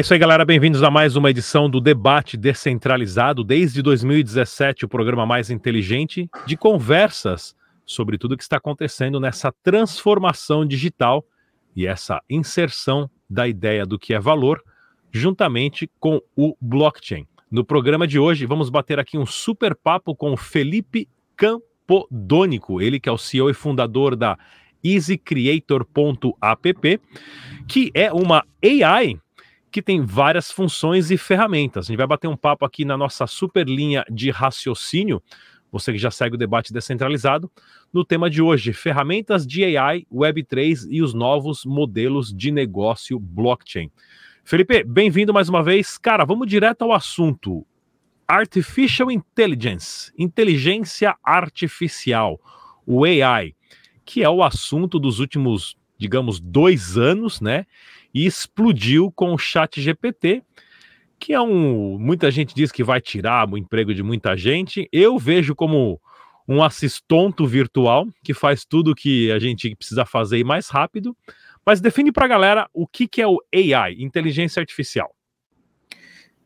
É isso aí, galera. Bem-vindos a mais uma edição do Debate Descentralizado. Desde 2017, o programa mais inteligente de conversas sobre tudo o que está acontecendo nessa transformação digital e essa inserção da ideia do que é valor, juntamente com o blockchain. No programa de hoje, vamos bater aqui um super papo com Felipe Campodônico, ele que é o CEO e fundador da EasyCreator.app, que é uma AI que tem várias funções e ferramentas. A gente vai bater um papo aqui na nossa super linha de raciocínio, você que já segue o debate descentralizado, no tema de hoje: ferramentas de AI, Web3 e os novos modelos de negócio blockchain. Felipe, bem-vindo mais uma vez. Cara, vamos direto ao assunto. Artificial Intelligence, inteligência artificial, o AI, que é o assunto dos últimos, digamos, dois anos, né? E explodiu com o Chat GPT, que é um. Muita gente diz que vai tirar o emprego de muita gente. Eu vejo como um assistonto virtual que faz tudo que a gente precisa fazer e mais rápido. Mas define para a galera o que, que é o AI, inteligência artificial.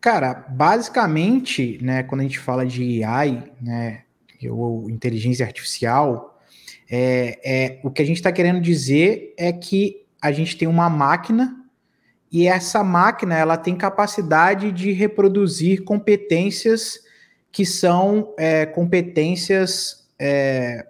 Cara, basicamente, né, quando a gente fala de AI, né, ou inteligência artificial, é, é o que a gente está querendo dizer é que a gente tem uma máquina e essa máquina ela tem capacidade de reproduzir competências que são é, competências é,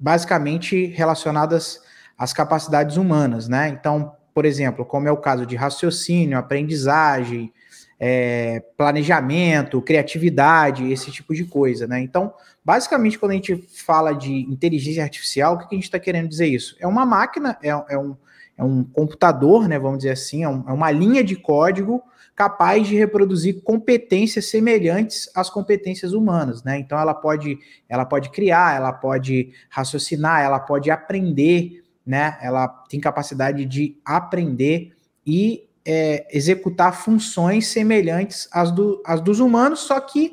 basicamente relacionadas às capacidades humanas, né? Então, por exemplo, como é o caso de raciocínio, aprendizagem, é, planejamento, criatividade, esse tipo de coisa, né? Então, basicamente, quando a gente fala de inteligência artificial, o que a gente está querendo dizer isso? É uma máquina, é, é um é um computador, né, vamos dizer assim, é, um, é, uma linha de código capaz de reproduzir competências semelhantes às competências humanas, né? Então ela pode, ela pode criar, ela pode raciocinar, ela pode aprender, né? Ela tem capacidade de aprender e é, executar funções semelhantes às, do, às dos humanos, só que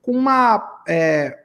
com uma, é,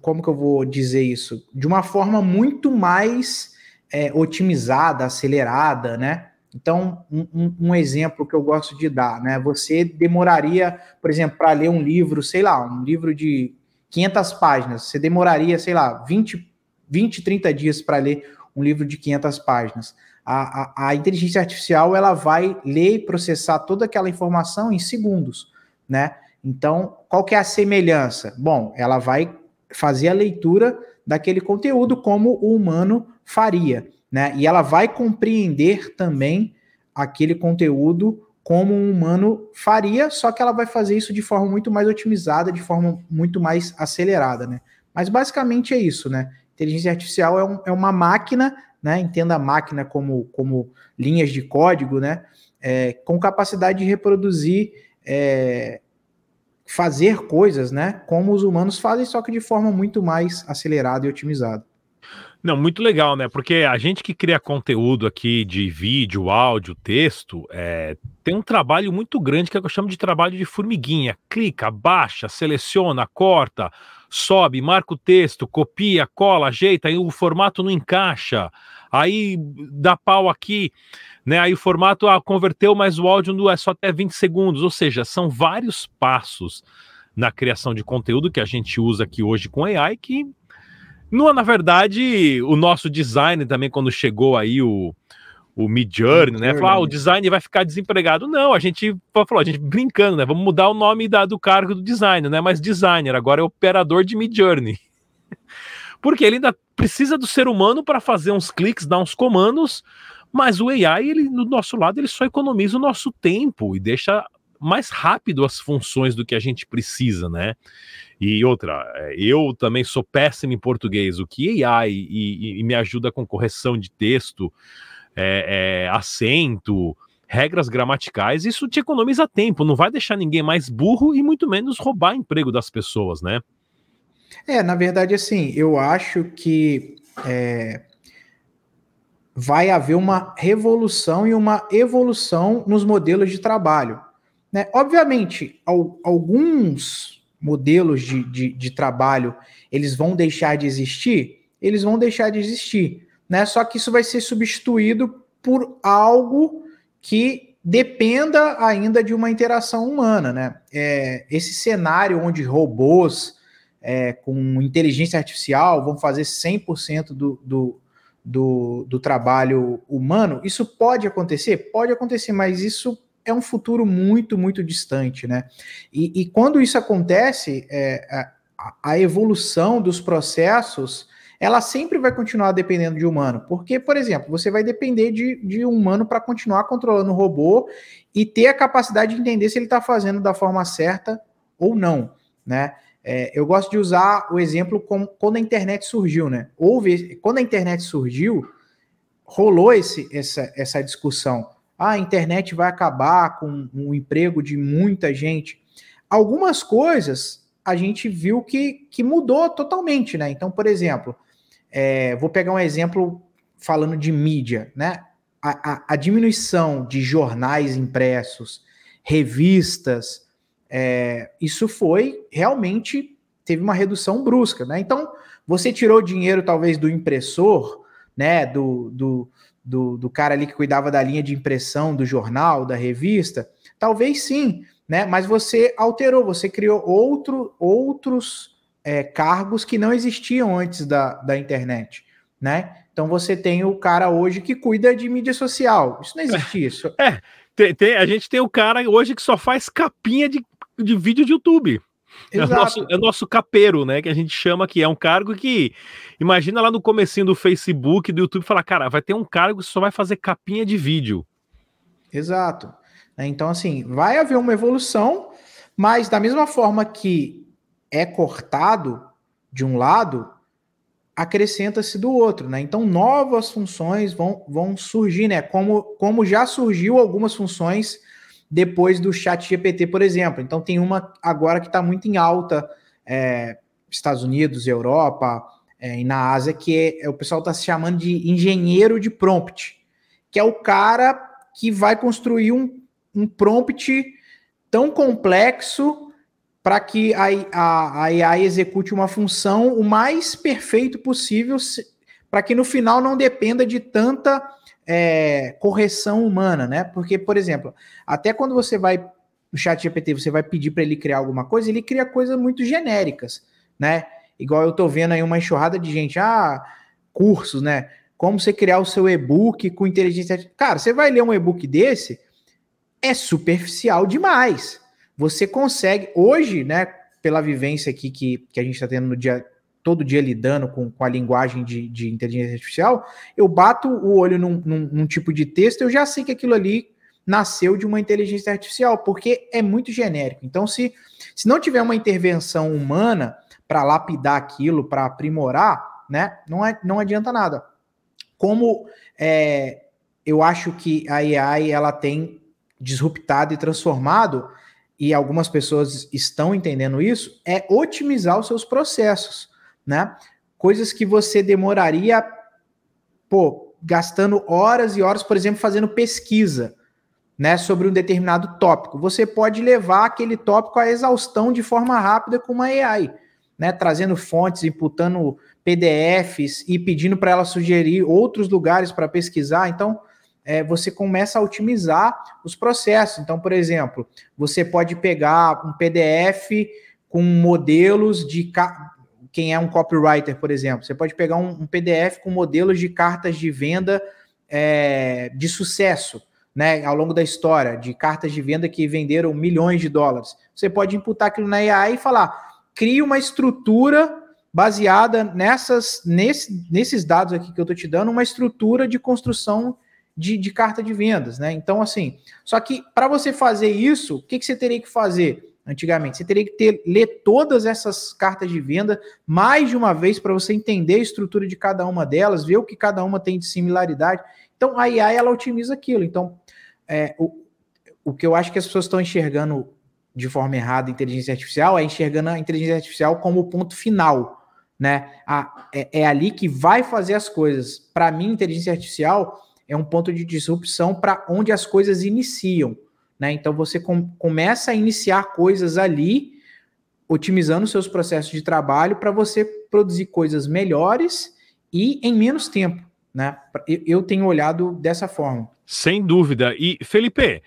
como que eu vou dizer isso? De uma forma muito mais é, otimizada, acelerada, né? Então, um, um, exemplo que eu gosto de dar, né? Você demoraria, por exemplo, para ler um livro, sei lá, um livro de 500 páginas, você demoraria, sei lá, 20, 20 30 dias para ler um livro de 500 páginas. A, a, a, inteligência artificial, ela vai ler e processar toda aquela informação em segundos, né? Então, qual que é a semelhança? Bom, ela vai fazer a leitura daquele conteúdo como o humano faria, né? E ela vai compreender também aquele conteúdo como um humano faria, só que ela vai fazer isso de forma muito mais otimizada, de forma muito mais acelerada, né? Mas basicamente é isso, né? Inteligência artificial é, um, é uma máquina, né? Entenda a máquina como, como linhas de código, né? É, com capacidade de reproduzir, é, fazer coisas, né? Como os humanos fazem, só que de forma muito mais acelerada e otimizada. Não, muito legal, né? Porque a gente que cria conteúdo aqui de vídeo, áudio, texto, é, tem um trabalho muito grande que eu chamo de trabalho de formiguinha. Clica, baixa, seleciona, corta, sobe, marca o texto, copia, cola, ajeita, aí o formato não encaixa, aí dá pau aqui, né? Aí o formato ah, converteu, mas o áudio não é só até 20 segundos. Ou seja, são vários passos na criação de conteúdo que a gente usa aqui hoje com AI que no, na verdade, o nosso design também, quando chegou aí o, o Mid Journey, né? Falou, ah, o design vai ficar desempregado. Não, a gente falou, a gente brincando, né? Vamos mudar o nome da, do cargo do designer, né? Mas designer, agora é operador de Mid Journey. Porque ele ainda precisa do ser humano para fazer uns cliques, dar uns comandos, mas o AI, ele, do nosso lado, ele só economiza o nosso tempo e deixa mais rápido as funções do que a gente precisa, né? E outra, é, eu também sou péssimo em português. O que AI e, e, me ajuda com correção de texto, é, é, acento, regras gramaticais, isso te economiza tempo, não vai deixar ninguém mais burro e muito menos roubar emprego das pessoas, né? É, na verdade, assim, eu acho que é, vai haver uma revolução e uma evolução nos modelos de trabalho. Né? Obviamente, alguns modelos de, de, de, trabalho eles vão deixar de existir, eles vão deixar de existir, né? Só que isso vai ser substituído por algo que dependa ainda de uma interação humana, né? É, esse cenário onde robôs é, com inteligência artificial vão fazer 100% do, do, do, do trabalho humano, isso pode acontecer? Pode acontecer, mas isso é um futuro muito, muito distante, né? E, e quando isso acontece, é, a, a, evolução dos processos, ela sempre vai continuar dependendo de humano. Porque, por exemplo, você vai depender de, de humano para continuar controlando o robô e ter a capacidade de entender se ele está fazendo da forma certa ou não, né? É, eu gosto de usar o exemplo como quando a internet surgiu, né? Houve, quando a internet surgiu, rolou esse, essa, essa discussão ah, a internet vai acabar com o emprego de muita gente. Algumas coisas a gente viu que, que mudou totalmente, né? Então, por exemplo, é, vou pegar um exemplo falando de mídia, né? A, a, a diminuição de jornais impressos, revistas, é, isso foi realmente teve uma redução brusca, né? Então, você tirou dinheiro talvez do impressor, né? Do, do, do, do cara ali que cuidava da linha de impressão do jornal, da revista? Talvez sim, né? Mas você alterou, você criou outro, outros é, cargos que não existiam antes da, da internet, né? Então você tem o cara hoje que cuida de mídia social. Isso não existia. Isso... É, tem, tem, a gente tem o cara hoje que só faz capinha de, de vídeo de YouTube. É o, nosso, é o nosso capeiro, né? Que a gente chama que é um cargo que. Imagina lá no comecinho do Facebook, do YouTube, falar, cara, vai ter um cargo que só vai fazer capinha de vídeo. Exato. É, então, assim, vai haver uma evolução, mas da mesma forma que é cortado de um lado, acrescenta-se do outro, né? Então, novas funções vão, vão surgir, né? Como, como já surgiu algumas funções depois do chat GPT, por exemplo. Então tem uma agora que está muito em alta, é, Estados Unidos, Europa é, e na Ásia, que é, é o pessoal está se chamando de engenheiro de prompt, que é o cara que vai construir um, um prompt tão complexo para que a, a, a AI execute uma função o mais perfeito possível, para que no final não dependa de tanta é, correção humana, né? Porque, por exemplo, até quando você vai no chat GPT, você vai pedir para ele criar alguma coisa, ele cria coisas muito genéricas, né? Igual eu tô vendo aí uma enxurrada de gente, ah, cursos, né? Como você criar o seu e-book com inteligência artificial. Cara, você vai ler um e-book desse, é superficial demais. Você consegue, hoje, né, pela vivência aqui que, que a gente está tendo no dia todo dia lidando com, com a linguagem de, de, inteligência artificial, eu bato o olho num, num, num, tipo de texto, eu já sei que aquilo ali nasceu de uma inteligência artificial, porque é muito genérico. Então, se, se não tiver uma intervenção humana para lapidar aquilo, para aprimorar, né, não, é, não adianta nada. Como é, eu acho que a AI ela tem disruptado e transformado, e algumas pessoas estão entendendo isso, é otimizar os seus processos né? Coisas que você demoraria, pô, gastando horas e horas, por exemplo, fazendo pesquisa, né, sobre um determinado tópico. Você pode levar aquele tópico à exaustão de forma rápida com uma AI, né, trazendo fontes, imputando PDFs e pedindo para ela sugerir outros lugares para pesquisar. Então, é, você começa a otimizar os processos. Então, por exemplo, você pode pegar um PDF com modelos de quem é um copywriter, por exemplo. Você pode pegar um, um PDF com modelos de cartas de venda é, de sucesso, né, ao longo da história, de cartas de venda que venderam milhões de dólares. Você pode imputar aquilo na AI e falar: crie uma estrutura baseada nessas, nesse, nesses dados aqui que eu estou te dando, uma estrutura de construção de, de carta de vendas, né? Então, assim, só que para você fazer isso, o que, que você teria que fazer? Antigamente. Você teria que ter, ler todas essas cartas de venda mais de uma vez para você entender a estrutura de cada uma delas, ver o que cada uma tem de similaridade. Então, a AI ela otimiza aquilo. Então, é, o, o que eu acho que as pessoas estão enxergando de forma errada a inteligência artificial é enxergando a inteligência artificial como o ponto final. Né? A, é, é ali que vai fazer as coisas. Para mim, inteligência artificial é um ponto de disrupção para onde as coisas iniciam. Né? Então você com, começa a iniciar coisas ali, otimizando seus processos de trabalho para você produzir coisas melhores e em menos tempo. Né? Eu, tenho olhado dessa forma. Sem dúvida. E, Felipe,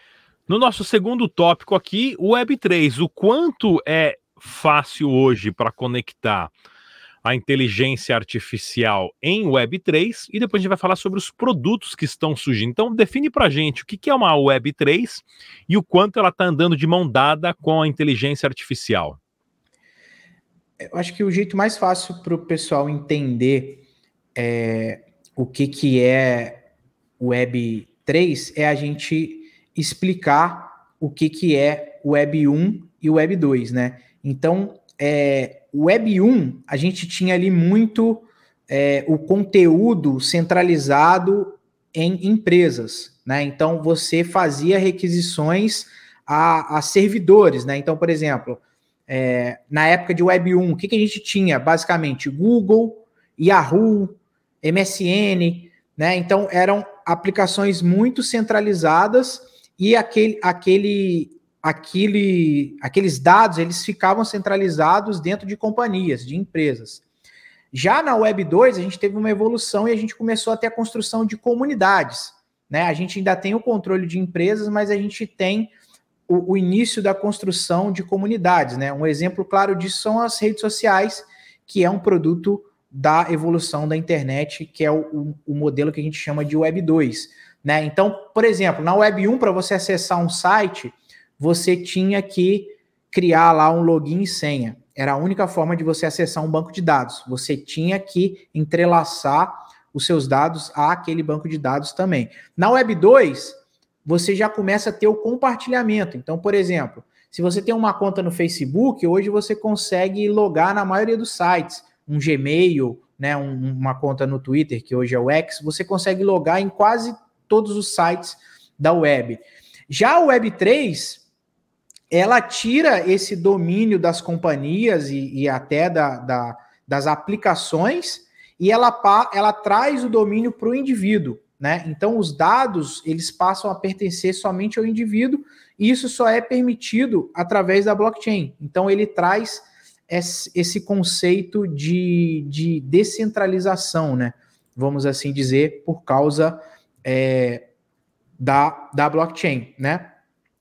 no nosso segundo tópico aqui, o Web3, o quanto é fácil hoje para conectar a inteligência artificial em Web3 e depois a gente vai falar sobre os produtos que estão surgindo. Então, define para a gente o que é uma Web3 e o quanto ela está andando de mão dada com a inteligência artificial. Eu acho que o jeito mais fácil para o pessoal entender é, o que, que é Web3 é a gente explicar o que, que é Web 1 e Web 2, né? Então, é, Web 1, a gente tinha ali muito é, o conteúdo centralizado em empresas, né? Então, você fazia requisições a, a servidores, né? Então, por exemplo, é, na época de Web 1, o que, que a gente tinha? Basicamente, Google, Yahoo, MSN, né? Então, eram aplicações muito centralizadas e aquele, aquele, aquele, aqueles dados eles ficavam centralizados dentro de companhias, de empresas. Já na Web 2, a gente teve uma evolução e a gente começou a ter a construção de comunidades. Né? A gente ainda tem o controle de empresas, mas a gente tem o, o início da construção de comunidades. Né? Um exemplo claro disso são as redes sociais, que é um produto da evolução da internet, que é o, o, o modelo que a gente chama de Web 2. Né? Então, por exemplo, na Web 1, para você acessar um site, você tinha que criar lá um login e senha. Era a única forma de você acessar um banco de dados. Você tinha que entrelaçar os seus dados àquele banco de dados também. Na Web 2, você já começa a ter o compartilhamento. Então, por exemplo, se você tem uma conta no Facebook, hoje você consegue logar na maioria dos sites, um Gmail, né, um, uma conta no Twitter, que hoje é o X, você consegue logar em quase todos os sites da web. Já a Web3, ela tira esse domínio das companhias e, e até da, da, das aplicações e ela, ela traz o domínio para o indivíduo. Né? Então, os dados eles passam a pertencer somente ao indivíduo e isso só é permitido através da blockchain. Então, ele traz esse conceito de, de descentralização, né? vamos assim dizer, por causa é, da, da blockchain, né?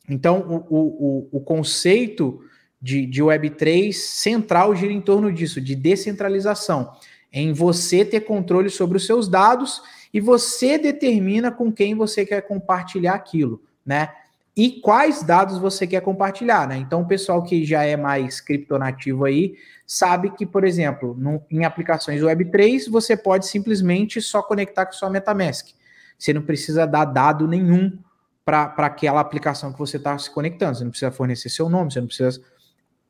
Então, o, o, o conceito de, de Web3 central gira em torno disso, de descentralização, em você ter controle sobre os seus dados e você determina com quem você quer compartilhar aquilo, né? E quais dados você quer compartilhar, né? Então, o pessoal que já é mais criptonativo aí sabe que, por exemplo, no, em aplicações Web3, você pode simplesmente só conectar com sua MetaMask. Você não precisa dar dado nenhum para aquela aplicação que você está se conectando. Você não precisa fornecer seu nome, você não precisa.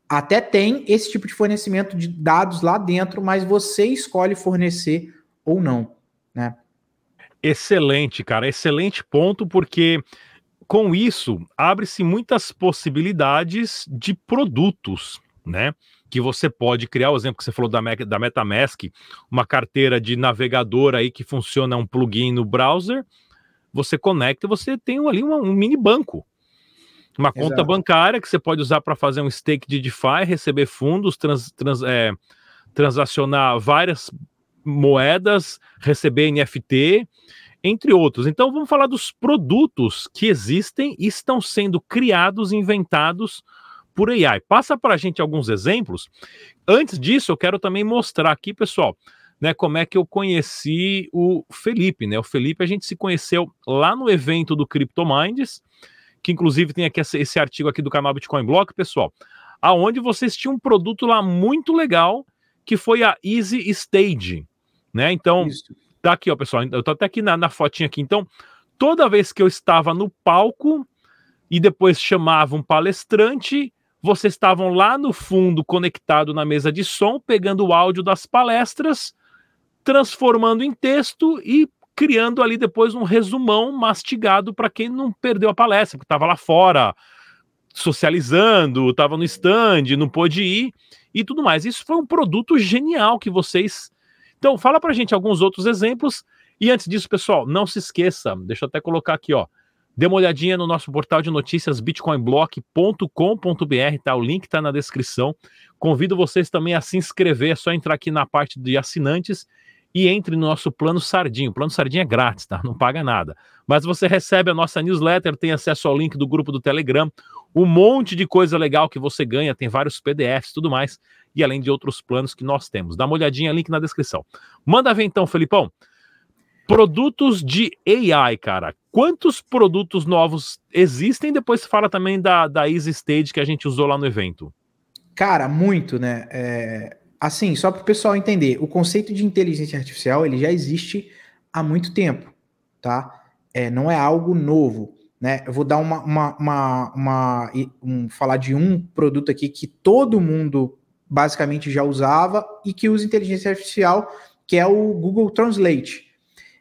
Até tem esse tipo de fornecimento de dados lá dentro, mas você escolhe fornecer ou não, né? Excelente, cara, excelente ponto, porque com isso abre-se muitas possibilidades de produtos, né? Que você pode criar, o exemplo que você falou da, da MetaMask, uma carteira de navegador aí que funciona um plugin no browser, você conecta e você tem ali uma, um mini banco. Uma Exato. conta bancária que você pode usar para fazer um stake de DeFi, receber fundos, trans, trans, é, transacionar várias moedas, receber NFT, entre outros. Então vamos falar dos produtos que existem e estão sendo criados, inventados por AI. Passa para a gente alguns exemplos. Antes disso, eu quero também mostrar aqui, pessoal, né, como é que eu conheci o Felipe, né? O Felipe a gente se conheceu lá no evento do CryptoMinds, que inclusive tem aqui esse, esse artigo aqui do canal Bitcoin Block, pessoal, aonde vocês tinham um produto lá muito legal, que foi a Easy Stage, né? Então, Isso. tá aqui, ó, pessoal, eu tô até aqui na, na fotinha aqui. Então, toda vez que eu estava no palco e depois chamava um palestrante, vocês estavam lá no fundo conectado na mesa de som, pegando o áudio das palestras transformando em texto e criando ali depois um resumão mastigado para quem não perdeu a palestra, porque estava lá fora socializando, estava no stand, não pôde ir e tudo mais. Isso foi um produto genial que vocês. Então, fala para gente alguns outros exemplos. E antes disso, pessoal, não se esqueça, deixa eu até colocar aqui, ó. Dê uma olhadinha no nosso portal de notícias bitcoinblock.com.br, tá? O link está na descrição. Convido vocês também a se inscrever, é só entrar aqui na parte de assinantes e entre no nosso plano Sardinha. O plano Sardinha é grátis, tá? Não paga nada. Mas você recebe a nossa newsletter, tem acesso ao link do grupo do Telegram, um monte de coisa legal que você ganha, tem vários PDFs tudo mais, e além de outros planos que nós temos. Dá uma olhadinha, link na descrição. Manda ver então, Felipão. Produtos de AI, cara. Quantos produtos novos existem? Depois fala também da, da Easy Stage que a gente usou lá no evento. Cara, muito, né? É, assim, só para o pessoal entender, o conceito de inteligência artificial ele já existe há muito tempo, tá? É, não é algo novo, né? Eu vou dar uma, uma, uma, uma um, falar de um produto aqui que todo mundo basicamente já usava e que usa inteligência artificial, que é o Google Translate.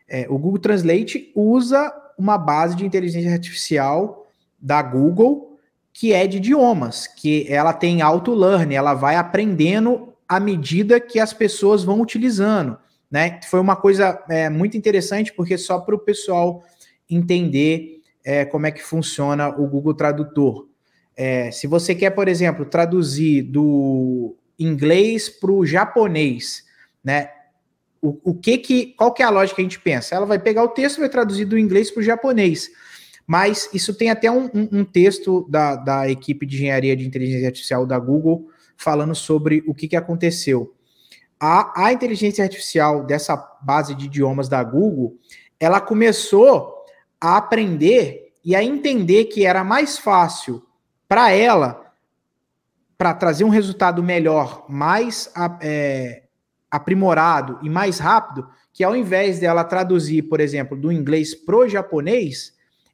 É, o Google Translate usa uma base de inteligência artificial da Google que é de idiomas, que ela tem auto-learning, ela vai aprendendo à medida que as pessoas vão utilizando. Né? Foi uma coisa é, muito interessante, porque só para o pessoal entender é, como é que funciona o Google Tradutor. É, se você quer, por exemplo, traduzir do inglês para o japonês, né? O, o, que que, qual que é a lógica que a gente pensa? Ela vai pegar o texto e vai traduzir do inglês para o japonês. Mas isso tem até um, um, um texto da, da equipe de engenharia de inteligência artificial da Google falando sobre o que, que aconteceu. A, a inteligência artificial dessa base de idiomas da Google, ela começou a aprender e a entender que era mais fácil para ela, para trazer um resultado melhor, mais é, aprimorado e mais rápido, que ao invés dela traduzir, por exemplo, do inglês pro japonês,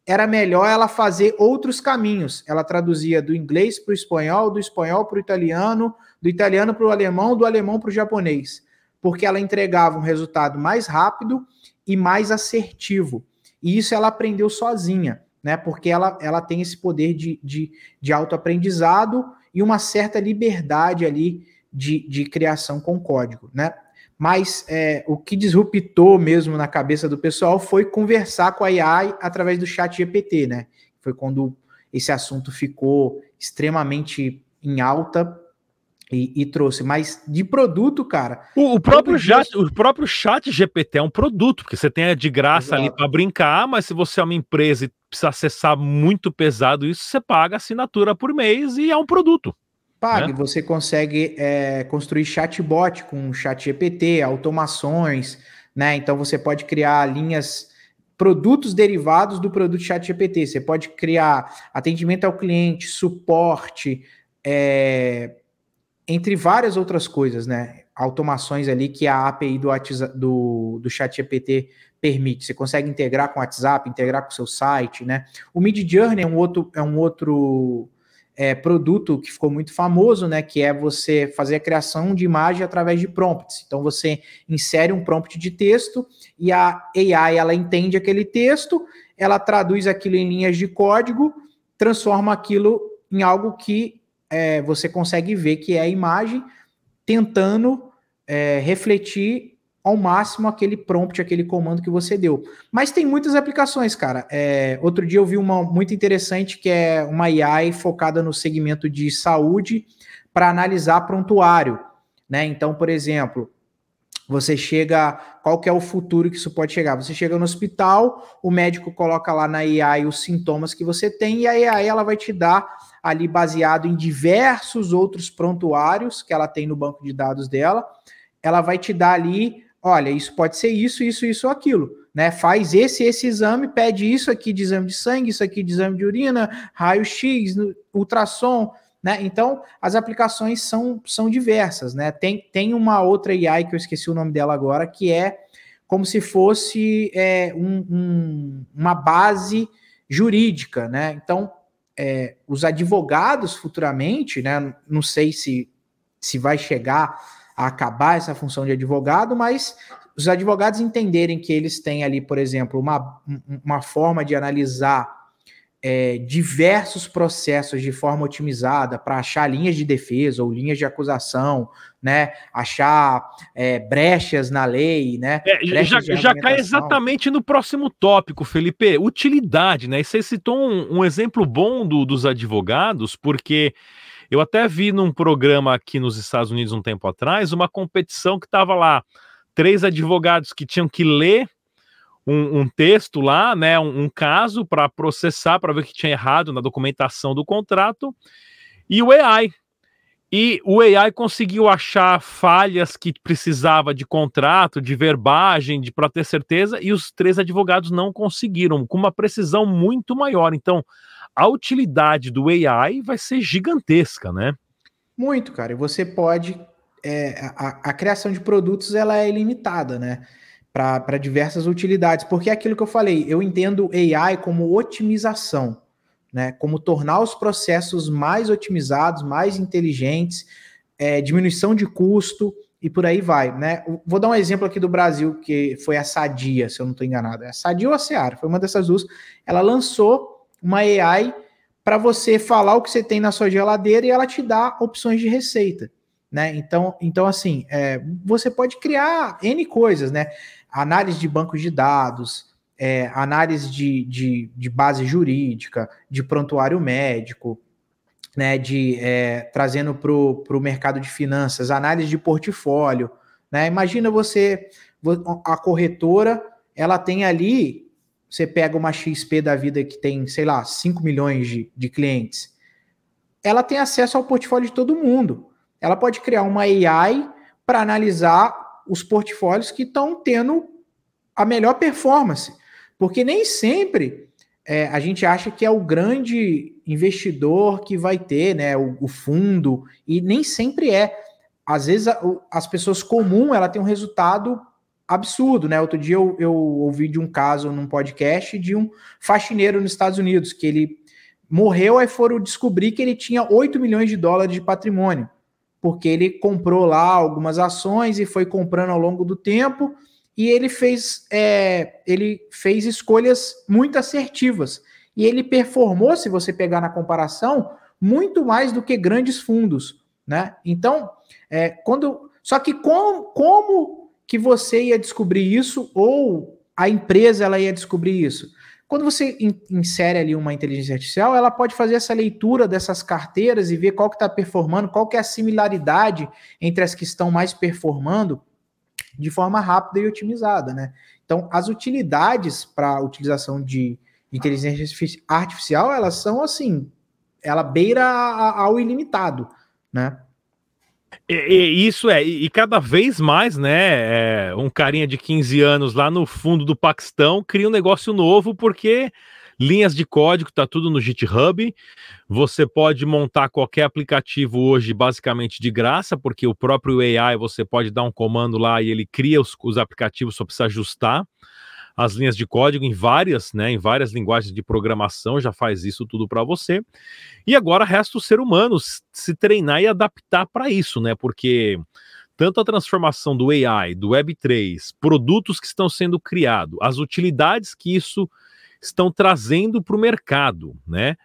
era melhor ela fazer outros caminhos. Ela traduzia do inglês para o espanhol, do espanhol para o italiano, do italiano para o alemão, do alemão para o japonês, porque ela entregava um resultado mais rápido e mais assertivo. E isso ela aprendeu sozinha, né? Porque ela, ela tem esse poder de, de, de autoaprendizado e uma certa liberdade ali de, de criação com código, né? Mas é, o que disruptou mesmo na cabeça do pessoal foi conversar com a AI através do chat GPT, né? Foi quando esse assunto ficou extremamente em alta e, e trouxe. Mas de produto, cara. O, o próprio chat, o próprio chat GPT é um produto, porque você tem de graça Exato. ali para brincar, mas se você é uma empresa e precisa acessar muito pesado isso, você paga assinatura por mês e é um produto. Pague, né? você consegue é, construir chatbot com chat GPT, automações, né? Então você pode criar linhas, produtos derivados do produto chat GPT. Você pode criar atendimento ao cliente, suporte, é, entre várias outras coisas, né? Automações ali que a API do, do, do chat GPT permite. Você consegue integrar com o WhatsApp, integrar com o seu site, né? O Mid Journey é um outro, é um outro é, produto que ficou muito famoso, né? Que é você fazer a criação de imagem através de prompts. Então você insere um prompt de texto e a AI ela entende aquele texto, ela traduz aquilo em linhas de código, transforma aquilo em algo que é, você consegue ver que é a imagem, tentando é, refletir ao máximo aquele prompt, aquele comando que você deu. Mas tem muitas aplicações, cara. É, outro dia eu vi uma muito interessante que é uma AI focada no segmento de saúde para analisar prontuário, né? Então, por exemplo, você chega, qual que é o futuro que isso pode chegar? Você chega no hospital, o médico coloca lá na AI os sintomas que você tem e a AI ela vai te dar ali baseado em diversos outros prontuários que ela tem no banco de dados dela, ela vai te dar ali olha, isso pode ser isso, isso, isso ou aquilo, né? Faz esse, esse exame, pede isso aqui de exame de sangue, isso aqui de exame de urina, raio-x, ultrassom, né? Então, as aplicações são, são diversas, né? Tem, tem uma outra AI que eu esqueci o nome dela agora, que é como se fosse é, um, um, uma base jurídica, né? Então, é, os advogados futuramente, né? Não sei se, se vai chegar a acabar essa função de advogado, mas os advogados entenderem que eles têm ali, por exemplo, uma, uma forma de analisar é, diversos processos de forma otimizada para achar linhas de defesa ou linhas de acusação, né? Achar é, brechas na lei, né? É, já, já cai exatamente no próximo tópico, Felipe. Utilidade, né? E você citou um, um exemplo bom do, dos advogados, porque eu até vi num programa aqui nos Estados Unidos um tempo atrás uma competição que estava lá três advogados que tinham que ler um, um texto lá, né, um, um caso para processar, para ver o que tinha errado na documentação do contrato, e o AI. E o AI conseguiu achar falhas que precisava de contrato, de verbagem, de para ter certeza, e os três advogados não conseguiram, com uma precisão muito maior. Então, a utilidade do AI vai ser gigantesca, né? Muito, cara. E você pode. É, a, a, criação de produtos ela é ilimitada, né? Para diversas utilidades. Porque é aquilo que eu falei, eu entendo AI como otimização, né? Como tornar os processos mais otimizados, mais inteligentes, é, diminuição de custo e por aí vai, né? Vou dar um exemplo aqui do Brasil, que foi a Sadia, se eu não estou enganado. É a Sadia ou a Seara, foi uma dessas duas. Ela lançou uma AI para você falar o que você tem na sua geladeira e ela te dá opções de receita, né? Então, então assim, é, você pode criar N coisas, né? Análise de bancos de dados, é, análise de, de, de, base jurídica, de prontuário médico, né? De é, trazendo para o mercado de finanças, análise de portfólio, né? Imagina você, a corretora, ela tem ali você pega uma XP da vida que tem, sei lá, 5 milhões de, de clientes, ela tem acesso ao portfólio de todo mundo. Ela pode criar uma AI para analisar os portfólios que estão tendo a melhor performance. Porque nem sempre é, a gente acha que é o grande investidor que vai ter, né, o, o fundo, e nem sempre é. Às vezes a, as pessoas comuns ela tem um resultado absurdo, né? Outro dia eu, eu ouvi de um caso num podcast de um faxineiro nos Estados Unidos, que ele morreu, aí foram descobrir que ele tinha 8 milhões de dólares de patrimônio, porque ele comprou lá algumas ações e foi comprando ao longo do tempo, e ele fez, é, ele fez escolhas muito assertivas. E ele performou, se você pegar na comparação, muito mais do que grandes fundos, né? Então, é, quando. Só que com, como que você ia descobrir isso ou a empresa ela ia descobrir isso. Quando você insere ali uma inteligência artificial, ela pode fazer essa leitura dessas carteiras e ver qual que está performando, qual que é a similaridade entre as que estão mais performando de forma rápida e otimizada, né? Então, as utilidades para a utilização de inteligência artificial, elas são assim, ela beira ao ilimitado, né? E, e, isso é, e, e, cada vez mais, né? É, um carinha de 15 anos lá no fundo do Paquistão cria um negócio novo porque linhas de código tá tudo no GitHub. Você pode montar qualquer aplicativo hoje basicamente de graça, porque o próprio AI você pode dar um comando lá e ele cria os, os aplicativos, só precisa ajustar as linhas de código em várias, né, em várias linguagens de programação, já faz isso tudo para você. E agora resta o ser humano se treinar e adaptar para isso, né? Porque tanto a transformação do AI, do Web3, produtos que estão sendo criados, as utilidades que isso estão trazendo para o mercado, né?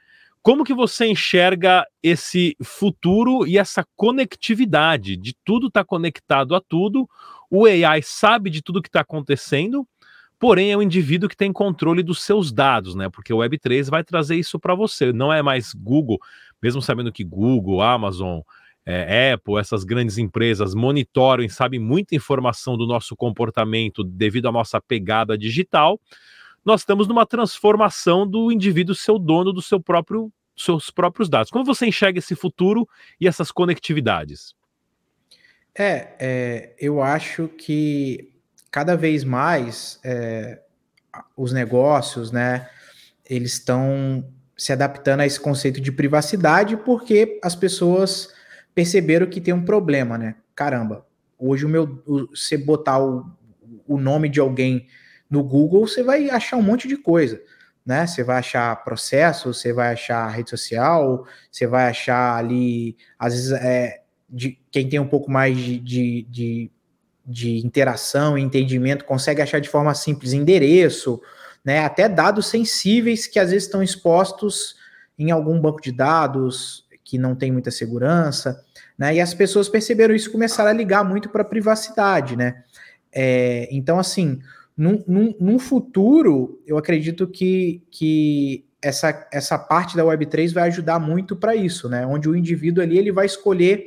Como que você enxerga esse futuro e essa conectividade de tudo estar tá conectado a tudo? O AI sabe de tudo que está acontecendo, porém é um indivíduo que tem controle dos seus dados, né? Porque o Web3 vai trazer isso para você. Não é mais Google, mesmo sabendo que Google, Amazon, é, Apple, essas grandes empresas monitoram e sabem muita informação do nosso comportamento devido à nossa pegada digital. Nós estamos numa transformação do indivíduo ser o dono do seu próprio seus próprios dados. Como você enxerga esse futuro e essas conectividades? É, é eu acho que cada vez mais é, os negócios, né, eles estão se adaptando a esse conceito de privacidade porque as pessoas perceberam que tem um problema, né? Caramba, hoje o meu, você botar o, o nome de alguém no Google, você vai achar um monte de coisa, né? Você vai achar processo, você vai achar rede social, você vai achar ali, às vezes, é, de quem tem um pouco mais de, de, de de interação e entendimento consegue achar de forma simples endereço, né, até dados sensíveis que às vezes estão expostos em algum banco de dados que não tem muita segurança, né, e as pessoas perceberam isso e começaram a ligar muito para a privacidade, né. É, então, assim, num, num, num, futuro, eu acredito que, que essa, essa parte da Web3 vai ajudar muito para isso, né, onde o indivíduo ali ele vai escolher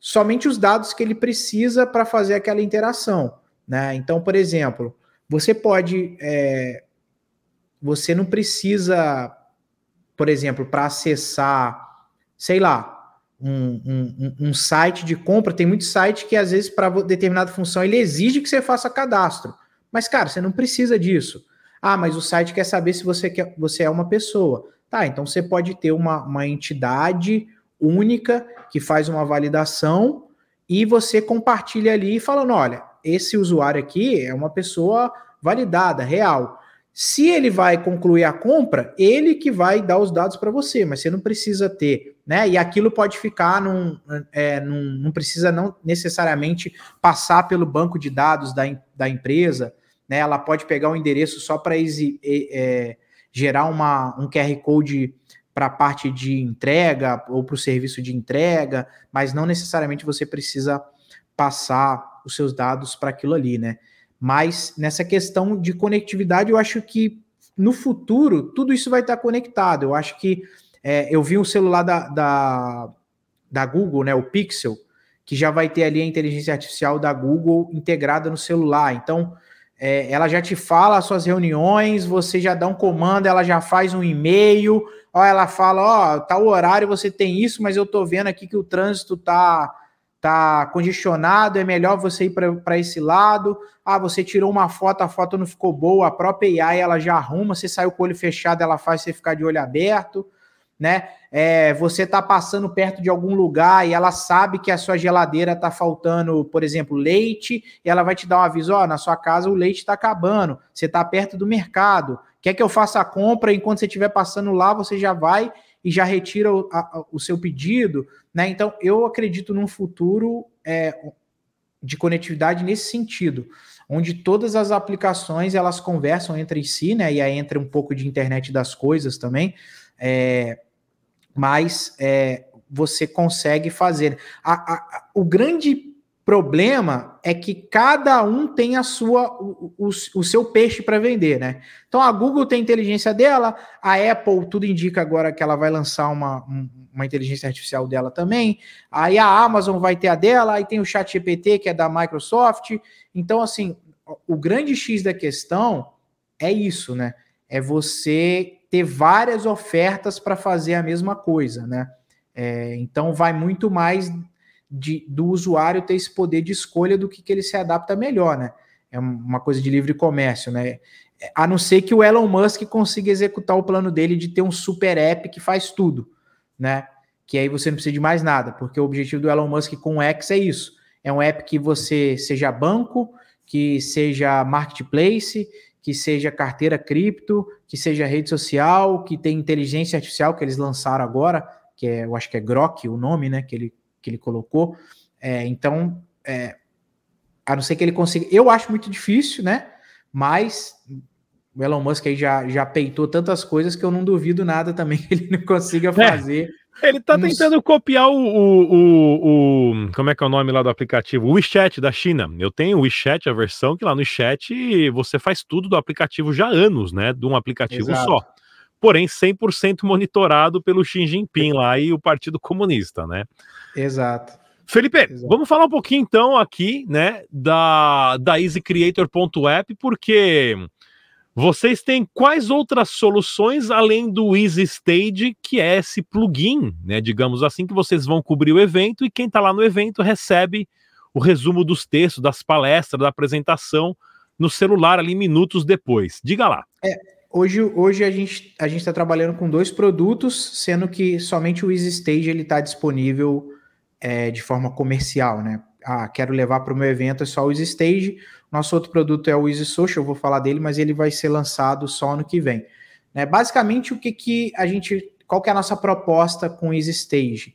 somente os dados que ele precisa para fazer aquela interação. Né? Então, por exemplo, você pode. É, você não precisa, por exemplo, para acessar, sei lá, um, um, um, site de compra, tem muito site que às vezes para determinada função ele exige que você faça cadastro. Mas, cara, você não precisa disso. Ah, mas o site quer saber se você, quer, você é uma pessoa. Tá, então você pode ter uma, uma entidade única que faz uma validação e você compartilha ali falando: olha, esse usuário aqui é uma pessoa validada, real. Se ele vai concluir a compra, ele que vai dar os dados para você, mas você não precisa ter, né? E aquilo pode ficar num, é, num, não precisa não necessariamente passar pelo banco de dados da, da empresa, né? Ela pode pegar o um endereço só para é, gerar uma, um QR Code para a parte de entrega ou para o serviço de entrega, mas não necessariamente você precisa passar os seus dados para aquilo ali, né? Mas nessa questão de conectividade, eu acho que no futuro tudo isso vai estar conectado. Eu acho que é, eu vi um celular da, da, da Google, né, o Pixel, que já vai ter ali a inteligência artificial da Google integrada no celular. Então, é, ela já te fala as suas reuniões, você já dá um comando, ela já faz um e-mail, ó, ela fala, ó, tá o horário, você tem isso, mas eu tô vendo aqui que o trânsito tá tá congestionado, é melhor você ir para esse lado. Ah, você tirou uma foto, a foto não ficou boa, a própria AI ela já arruma, você saiu com o olho fechado, ela faz você ficar de olho aberto, né? É, você tá passando perto de algum lugar e ela sabe que a sua geladeira tá faltando, por exemplo, leite, e ela vai te dar um aviso, ó, na sua casa o leite está acabando, você tá perto do mercado. Quer que eu faça a compra enquanto você estiver passando lá, você já vai e já retira o, a, o seu pedido, né? Então, eu acredito num futuro é, de conectividade nesse sentido, onde todas as aplicações elas conversam entre si, né? E aí entra um pouco de internet das coisas também, é, mas é, você consegue fazer. A, a, o grande problema é que cada um tem a sua o, o, o seu peixe para vender, né? Então a Google tem a inteligência dela, a Apple tudo indica agora que ela vai lançar uma, uma inteligência artificial dela também. Aí a Amazon vai ter a dela, aí tem o Chat GPT que é da Microsoft. Então assim, o grande X da questão é isso, né? É você ter várias ofertas para fazer a mesma coisa, né? É, então vai muito mais de, do usuário ter esse poder de escolha do que, que ele se adapta melhor, né? É uma coisa de livre comércio, né? A não ser que o Elon Musk consiga executar o plano dele de ter um super app que faz tudo, né? Que aí você não precisa de mais nada, porque o objetivo do Elon Musk com o X é isso. É um app que você seja banco, que seja marketplace, que seja carteira cripto, que seja rede social, que tem inteligência artificial que eles lançaram agora, que é, eu acho que é Grok o nome, né? Que ele que ele colocou. É, então, é, a não ser que ele consiga. Eu acho muito difícil, né? Mas o Elon Musk aí já, já peitou tantas coisas que eu não duvido nada também que ele não consiga é, fazer. É, ele tá tentando copiar o, o, o, o, Como é que é o nome lá do aplicativo? O WeChat da China. Eu tenho o WeChat, a versão que lá no WeChat você faz tudo do aplicativo já há anos, né? De um aplicativo Exato. só. Porém, 100% monitorado pelo Xi Jinping lá e o Partido Comunista, né? Exato. Felipe, Exato. vamos falar um pouquinho então aqui, né, da, da EasyCreator.app, porque vocês têm quais outras soluções além do Easy Stage, que é esse plugin, né, digamos assim, que vocês vão cobrir o evento e quem está lá no evento recebe o resumo dos textos, das palestras, da apresentação no celular ali minutos depois. Diga lá. É, hoje, hoje a gente a está trabalhando com dois produtos, sendo que somente o Easy Stage está disponível é, de forma comercial, né? Ah, quero levar para o meu evento é só o Easy Stage. Nosso outro produto é o Easy Social, eu vou falar dele, mas ele vai ser lançado só ano que vem. Né? Basicamente, o que, que a gente. Qual que é a nossa proposta com o Easy Stage?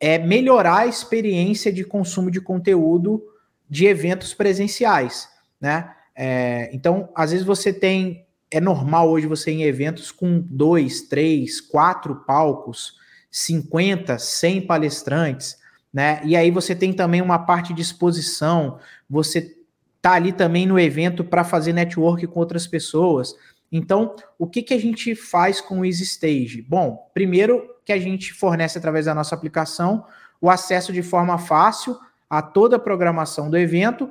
É melhorar a experiência de consumo de conteúdo de eventos presenciais. Né? É, então, às vezes você tem. É normal hoje você ir em eventos com dois, três, quatro palcos, 50, 100 palestrantes né? E aí você tem também uma parte de exposição, você tá ali também no evento para fazer network com outras pessoas. Então, o que, que a gente faz com o Easy Stage? Bom, primeiro que a gente fornece através da nossa aplicação o acesso de forma fácil a toda a programação do evento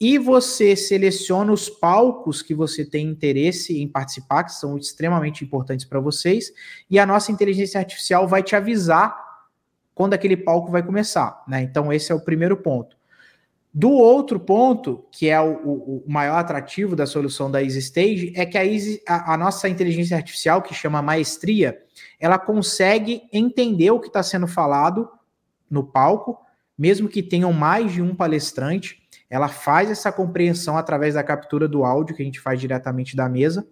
e você seleciona os palcos que você tem interesse em participar, que são extremamente importantes para vocês, e a nossa inteligência artificial vai te avisar quando aquele palco vai começar, né? Então esse é o primeiro ponto. Do outro ponto, que é o, o, maior atrativo da solução da EasyStage, é que a, Easy, a, a nossa inteligência artificial, que chama maestria, ela consegue entender o que está sendo falado no palco, mesmo que tenham mais de um palestrante, ela faz essa compreensão através da captura do áudio que a gente faz diretamente da mesa.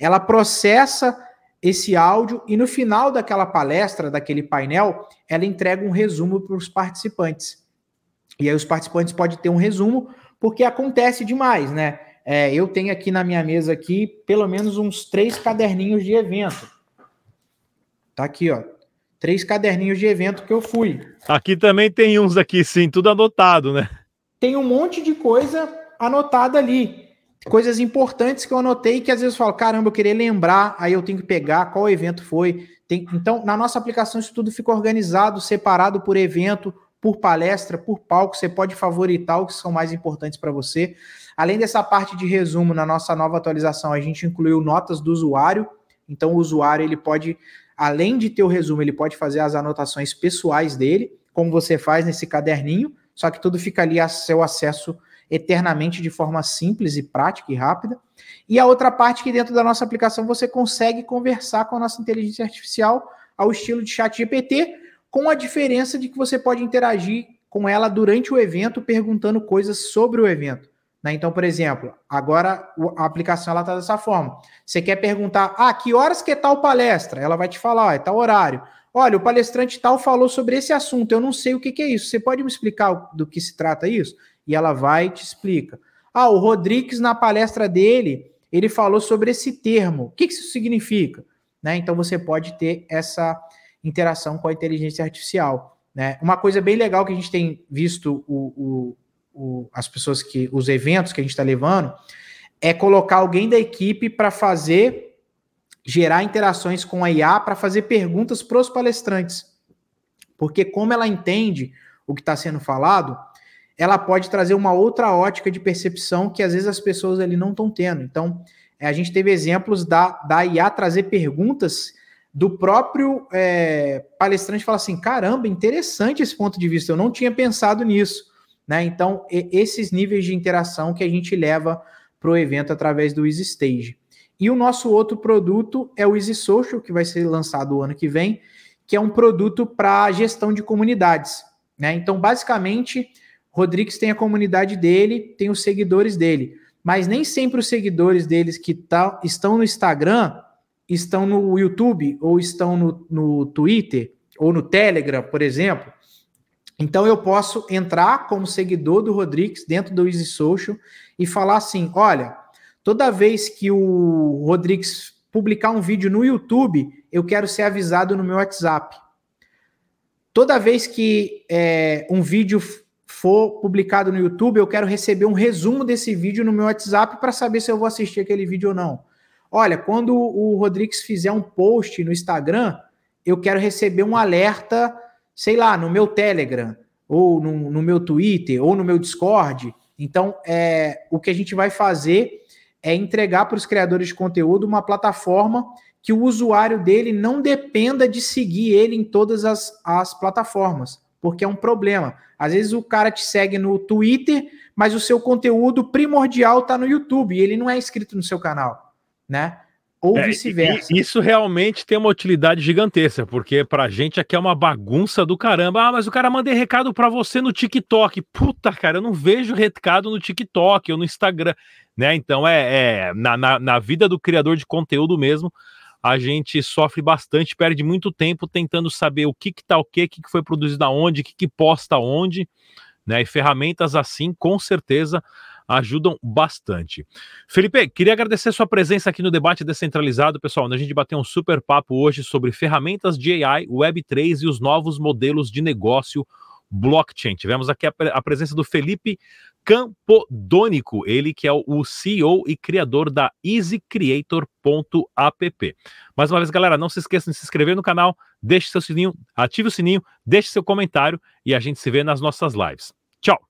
Ela processa esse áudio e no final daquela palestra, daquele painel, ela entrega um resumo para os participantes. E aí os participantes podem ter um resumo, porque acontece demais, né? É, eu tenho aqui na minha mesa aqui pelo menos uns três caderninhos de evento. Tá aqui, ó. Três caderninhos de evento que eu fui. Aqui também tem uns aqui, sim, tudo anotado, né? Tem um monte de coisa anotada ali. Coisas importantes que eu anotei que às vezes eu falo, caramba, eu queria lembrar, aí eu tenho que pegar qual evento foi. Tem, então, na nossa aplicação, isso tudo fica organizado, separado por evento, por palestra, por palco. Você pode favoritar o que são mais importantes para você. Além dessa parte de resumo, na nossa nova atualização, a gente incluiu notas do usuário. Então, o usuário ele pode, além de ter o resumo, ele pode fazer as anotações pessoais dele, como você faz nesse caderninho só que tudo fica ali a seu acesso eternamente de forma simples e prática e rápida. E a outra parte que dentro da nossa aplicação você consegue conversar com a nossa inteligência artificial ao estilo de chat GPT, com a diferença de que você pode interagir com ela durante o evento perguntando coisas sobre o evento. Né? Então, por exemplo, agora a aplicação está dessa forma. Você quer perguntar, ah, que horas que é tal palestra? Ela vai te falar, é tal horário. Olha, o palestrante tal falou sobre esse assunto, eu não sei o que, que é isso. Você pode me explicar do que se trata isso? E ela vai e te explica. Ah, o Rodrigues, na palestra dele, ele falou sobre esse termo. O que, isso significa? Né? Então você pode ter essa interação com a inteligência artificial. Né? Uma coisa bem legal que a gente tem visto o, o, o as pessoas que, os eventos que a gente está levando, é colocar alguém da equipe para fazer gerar interações com a IA para fazer perguntas para os palestrantes. Porque, como ela entende o que está sendo falado, ela pode trazer uma outra ótica de percepção que às vezes as pessoas ali não estão tendo. Então, é, a gente teve exemplos da, da IA trazer perguntas do próprio é, palestrante falar assim: caramba, interessante esse ponto de vista, eu não tinha pensado nisso. Né? Então, esses níveis de interação que a gente leva para o evento através do Easy Stage. E o nosso outro produto é o Easy Social, que vai ser lançado o ano que vem, que é um produto para gestão de comunidades. Né? Então, basicamente, Rodrigues tem a comunidade dele, tem os seguidores dele, mas nem sempre os seguidores deles que tá, estão no Instagram estão no YouTube ou estão no, no Twitter ou no Telegram, por exemplo. Então eu posso entrar como seguidor do Rodrigues dentro do Easy Social e falar assim: olha, Toda vez que o Rodrigues publicar um vídeo no YouTube, eu quero ser avisado no meu WhatsApp. Toda vez que é, um vídeo for publicado no YouTube, eu quero receber um resumo desse vídeo no meu WhatsApp para saber se eu vou assistir aquele vídeo ou não. Olha, quando o Rodrigues fizer um post no Instagram, eu quero receber um alerta, sei lá, no meu Telegram, ou no, no meu Twitter, ou no meu Discord. Então, é, o que a gente vai fazer é entregar para os criadores de conteúdo uma plataforma que o usuário dele não dependa de seguir ele em todas as, as plataformas, porque é um problema. Às vezes o cara te segue no Twitter, mas o seu conteúdo primordial está no YouTube e ele não é inscrito no seu canal, né? Ou é, vice-versa. Isso realmente tem uma utilidade gigantesca, porque pra gente aqui é uma bagunça do caramba. Ah, mas o cara manda recado para você no TikTok. Puta, cara, eu não vejo recado no TikTok ou no Instagram né? Então é, é na, na, na, vida do criador de conteúdo mesmo, a gente sofre bastante, perde muito tempo tentando saber o que que tá o que, que, que foi produzido aonde, o que, que posta onde, né? E ferramentas assim, com certeza, ajudam bastante. Felipe, queria agradecer sua presença aqui no debate descentralizado, pessoal. A gente bateu um super papo hoje sobre ferramentas de AI, Web3 e os novos modelos de negócio blockchain. Tivemos aqui a, a presença do Felipe Campodônico, ele que é o CEO e criador da easycreator.app. Mais uma vez, galera, não se esqueçam de se inscrever no canal, deixe seu sininho, ative o sininho, deixe seu comentário e a gente se vê nas nossas lives. Tchau!